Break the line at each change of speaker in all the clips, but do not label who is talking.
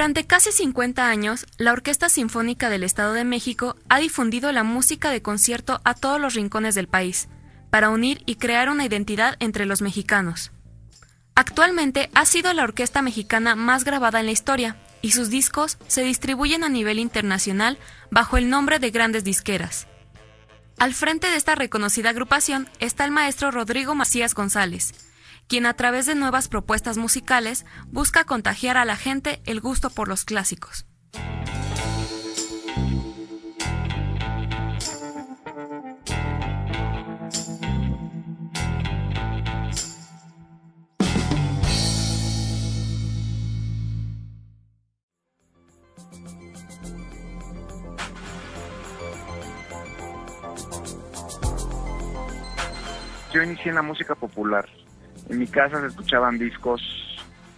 Durante casi 50 años, la Orquesta Sinfónica del Estado de México ha difundido la música de concierto a todos los rincones del país, para unir y crear una identidad entre los mexicanos. Actualmente ha sido la orquesta mexicana más grabada en la historia, y sus discos se distribuyen a nivel internacional bajo el nombre de grandes disqueras. Al frente de esta reconocida agrupación está el maestro Rodrigo Macías González, quien a través de nuevas propuestas musicales busca contagiar a la gente el gusto por los clásicos.
Yo inicié en la música popular. En mi casa se escuchaban discos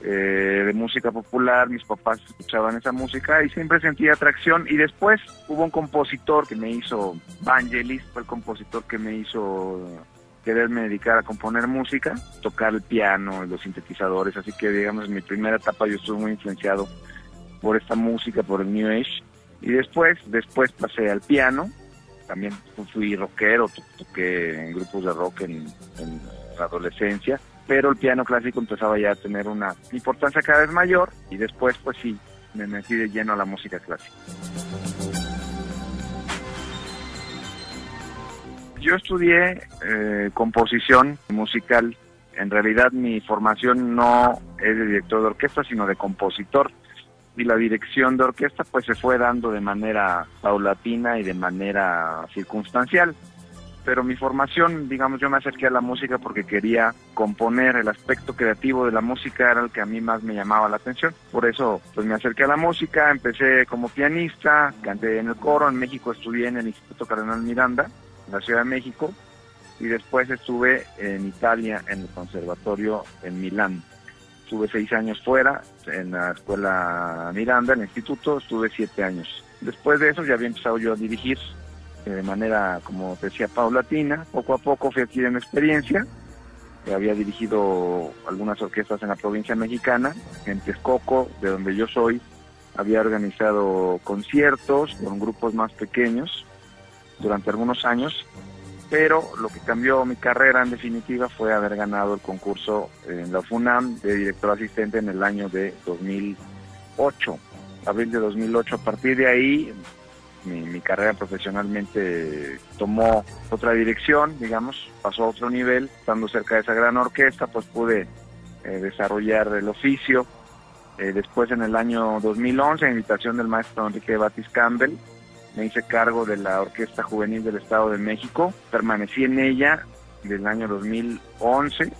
eh, de música popular, mis papás escuchaban esa música y siempre sentía atracción. Y después hubo un compositor que me hizo, Vangelis, fue el compositor que me hizo quererme dedicar a componer música, tocar el piano, los sintetizadores, así que digamos en mi primera etapa yo estuve muy influenciado por esta música, por el New Age. Y después, después pasé al piano, también fui rockero, toqué en grupos de rock en, en la adolescencia, pero el piano clásico empezaba ya a tener una importancia cada vez mayor y después pues sí, me metí de lleno a la música clásica. Yo estudié eh, composición musical. En realidad mi formación no es de director de orquesta, sino de compositor. Y la dirección de orquesta pues se fue dando de manera paulatina y de manera circunstancial pero mi formación, digamos, yo me acerqué a la música porque quería componer, el aspecto creativo de la música era el que a mí más me llamaba la atención. Por eso, pues me acerqué a la música, empecé como pianista, canté en el coro, en México estudié en el Instituto Cardenal Miranda, en la Ciudad de México, y después estuve en Italia, en el conservatorio en Milán. Estuve seis años fuera, en la escuela Miranda, en el instituto, estuve siete años. Después de eso ya había empezado yo a dirigir de manera, como decía, paulatina. Poco a poco fui adquiriendo experiencia. Había dirigido algunas orquestas en la provincia mexicana, en Texcoco, de donde yo soy. Había organizado conciertos con grupos más pequeños durante algunos años, pero lo que cambió mi carrera en definitiva fue haber ganado el concurso en la FUNAM de director asistente en el año de 2008, abril de 2008. A partir de ahí mi, carrera profesionalmente tomó otra dirección, digamos, pasó a otro nivel, estando cerca de esa gran orquesta, pues pude eh, desarrollar el oficio. Eh, después en el año 2011, a invitación del maestro Enrique Batis Campbell, me hice cargo de la Orquesta Juvenil del Estado de México, permanecí en ella del año 2011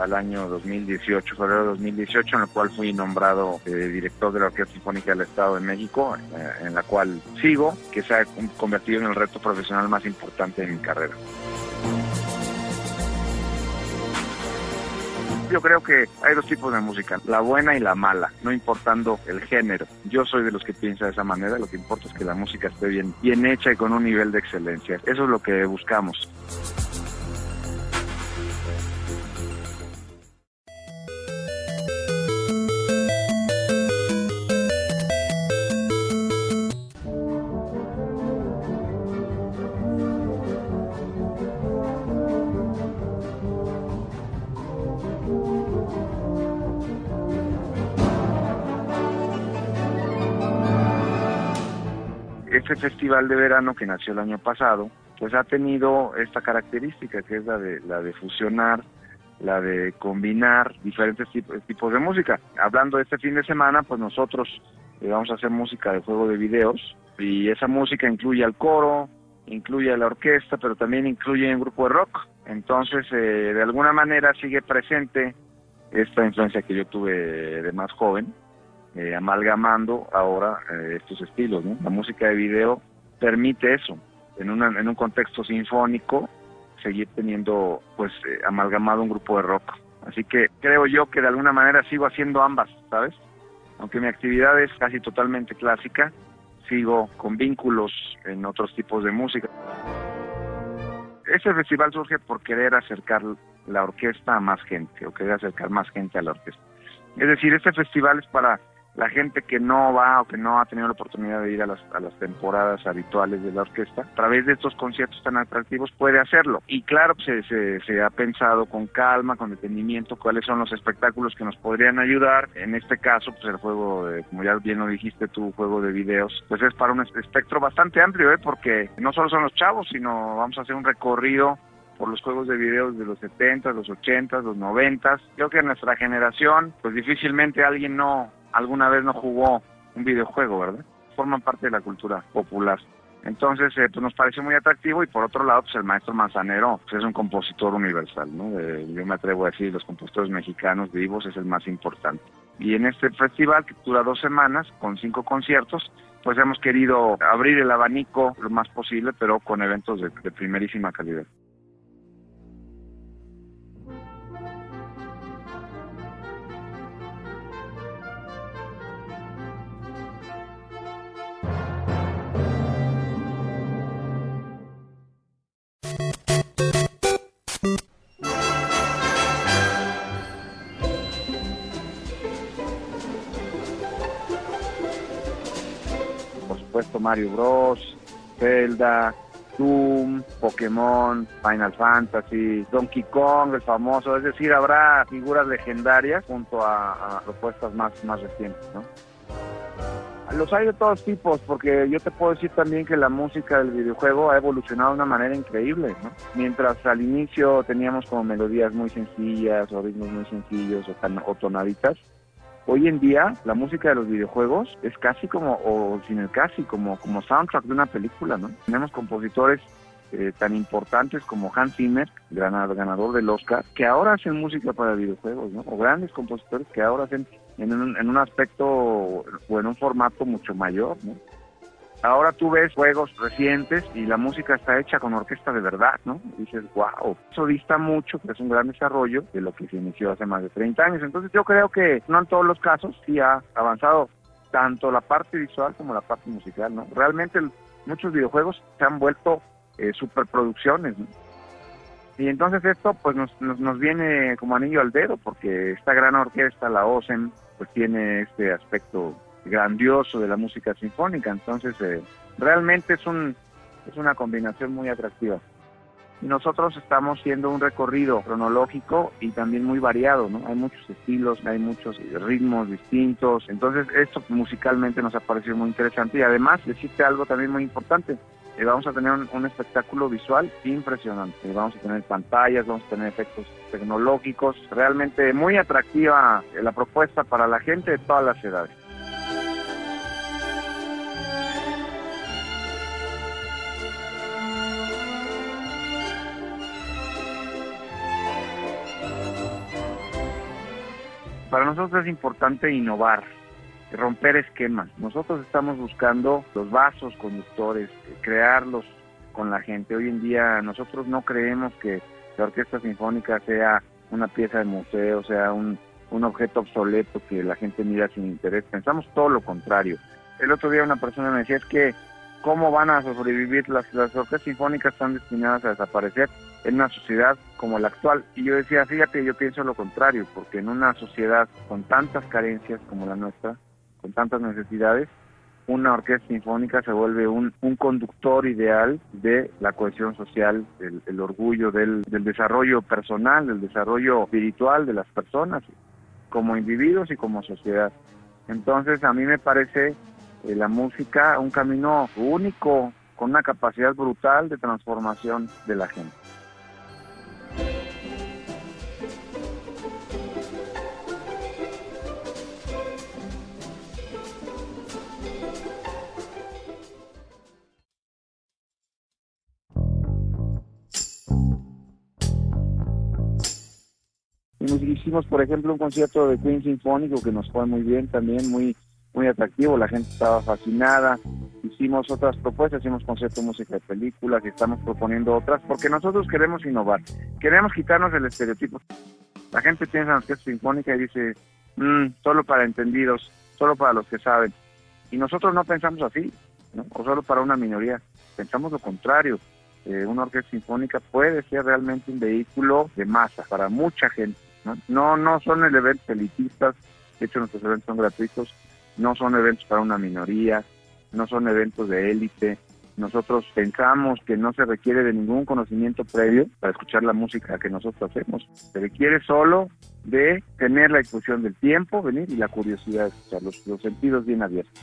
al año 2018, febrero de 2018, en el cual fui nombrado eh, director de la Orquesta Sinfónica del Estado de México, eh, en la cual sigo, que se ha convertido en el reto profesional más importante de mi carrera. Yo creo que hay dos tipos de música, la buena y la mala, no importando el género. Yo soy de los que piensa de esa manera, lo que importa es que la música esté bien, bien hecha y con un nivel de excelencia. Eso es lo que buscamos. Este festival de verano que nació el año pasado, pues ha tenido esta característica que es la de, la de fusionar, la de combinar diferentes tipos, tipos de música. Hablando de este fin de semana, pues nosotros eh, vamos a hacer música de juego de videos y esa música incluye al coro, incluye a la orquesta, pero también incluye un grupo de rock. Entonces, eh, de alguna manera sigue presente esta influencia que yo tuve de más joven, eh, amalgamando ahora eh, estos estilos. ¿no? La música de video permite eso, en, una, en un contexto sinfónico, seguir teniendo pues eh, amalgamado un grupo de rock. Así que creo yo que de alguna manera sigo haciendo ambas, ¿sabes? Aunque mi actividad es casi totalmente clásica, sigo con vínculos en otros tipos de música. Ese festival surge por querer acercar la orquesta a más gente o querer acercar más gente a la orquesta. Es decir, este festival es para la gente que no va o que no ha tenido la oportunidad de ir a las, a las temporadas habituales de la orquesta, a través de estos conciertos tan atractivos puede hacerlo. Y claro, se, se, se ha pensado con calma, con detenimiento, cuáles son los espectáculos que nos podrían ayudar. En este caso, pues el juego, de, como ya bien lo dijiste tu juego de videos, pues es para un espectro bastante amplio, ¿eh? porque no solo son los chavos, sino vamos a hacer un recorrido por los juegos de videos de los 70, los 80, los 90. Creo que en nuestra generación, pues difícilmente alguien no alguna vez no jugó un videojuego, ¿verdad? Forman parte de la cultura popular. Entonces, eh, pues nos pareció muy atractivo y por otro lado, pues el maestro Manzanero pues, es un compositor universal, ¿no? Eh, yo me atrevo a decir, los compositores mexicanos vivos es el más importante. Y en este festival, que dura dos semanas, con cinco conciertos, pues hemos querido abrir el abanico lo más posible, pero con eventos de, de primerísima calidad. Mario Bros, Zelda, Doom, Pokémon, Final Fantasy, Donkey Kong, el famoso, es decir, habrá figuras legendarias junto a, propuestas más, más recientes, ¿no? Los hay de todos tipos, porque yo te puedo decir también que la música del videojuego ha evolucionado de una manera increíble, ¿no? Mientras al inicio teníamos como melodías muy sencillas o ritmos muy sencillos o tonaditas, Hoy en día la música de los videojuegos es casi como, o sin el casi, como, como soundtrack de una película, ¿no? Tenemos compositores eh, tan importantes como Hans Zimmer, ganador del Oscar, que ahora hacen música para videojuegos, ¿no? O grandes compositores que ahora hacen en un, en un aspecto o en un formato mucho mayor, ¿no? Ahora tú ves juegos recientes y la música está hecha con orquesta de verdad, ¿no? Dices, wow, eso dista mucho, que es un gran desarrollo de lo que se inició hace más de 30 años. Entonces yo creo que no en todos los casos sí ha avanzado tanto la parte visual como la parte musical, ¿no? Realmente muchos videojuegos se han vuelto eh, superproducciones, ¿no? Y entonces esto pues nos, nos, nos, viene como anillo al dedo porque esta gran orquesta, la OSEM, pues tiene este aspecto grandioso de la música sinfónica. Entonces, eh, realmente es, un, una combinación muy atractiva. Y nosotros estamos haciendo un recorrido cronológico y también muy variado, ¿no? Hay muchos estilos, hay muchos ritmos distintos. Entonces, esto musicalmente nos ha parecido muy interesante. Y además, decirte algo también muy importante. Eh, vamos a tener un, un, espectáculo visual impresionante. Vamos a tener pantallas, vamos a tener efectos tecnológicos. Realmente muy atractiva eh, la propuesta para la gente de todas las edades. Para nosotros es importante innovar, romper esquemas. Nosotros estamos buscando los vasos conductores, crearlos con la gente. Hoy en día nosotros no creemos que la orquesta sinfónica sea una pieza de museo, sea un, un objeto obsoleto que la gente mira sin interés. Pensamos todo lo contrario. El otro día una persona me decía es que cómo van a sobrevivir las, las orquestas sinfónicas están destinadas a desaparecer en una sociedad como la actual. Y yo decía, fíjate, yo pienso lo contrario, porque en una sociedad con tantas carencias como la nuestra, con tantas necesidades, una orquesta sinfónica se vuelve un, un conductor ideal de la cohesión social, el, orgullo del, del desarrollo personal, del desarrollo espiritual de las personas, como individuos y como sociedad. Entonces a mí me parece eh, la música un camino único, con una capacidad brutal de transformación de la gente. Hicimos, por ejemplo, un concierto de Queen Sinfónico que nos fue muy bien también, muy muy atractivo, la gente estaba fascinada. Hicimos otras propuestas, hicimos concierto de música de películas y estamos proponiendo otras porque nosotros queremos innovar, queremos quitarnos el estereotipo. La gente piensa en orquesta sinfónica y dice, mm, solo para entendidos, solo para los que saben. Y nosotros no pensamos así, o solo para una minoría, pensamos lo contrario. Eh, una orquesta sinfónica puede ser realmente un vehículo de masa para mucha gente. No, no, son eventos elitistas, de hecho nuestros eventos son gratuitos, no son eventos para una minoría, no son eventos de élite. Nosotros pensamos que no se requiere de ningún conocimiento previo para escuchar la música que nosotros hacemos. Se requiere solo de tener la discusión del tiempo, venir y la curiosidad de escuchar, los sentidos bien abiertos.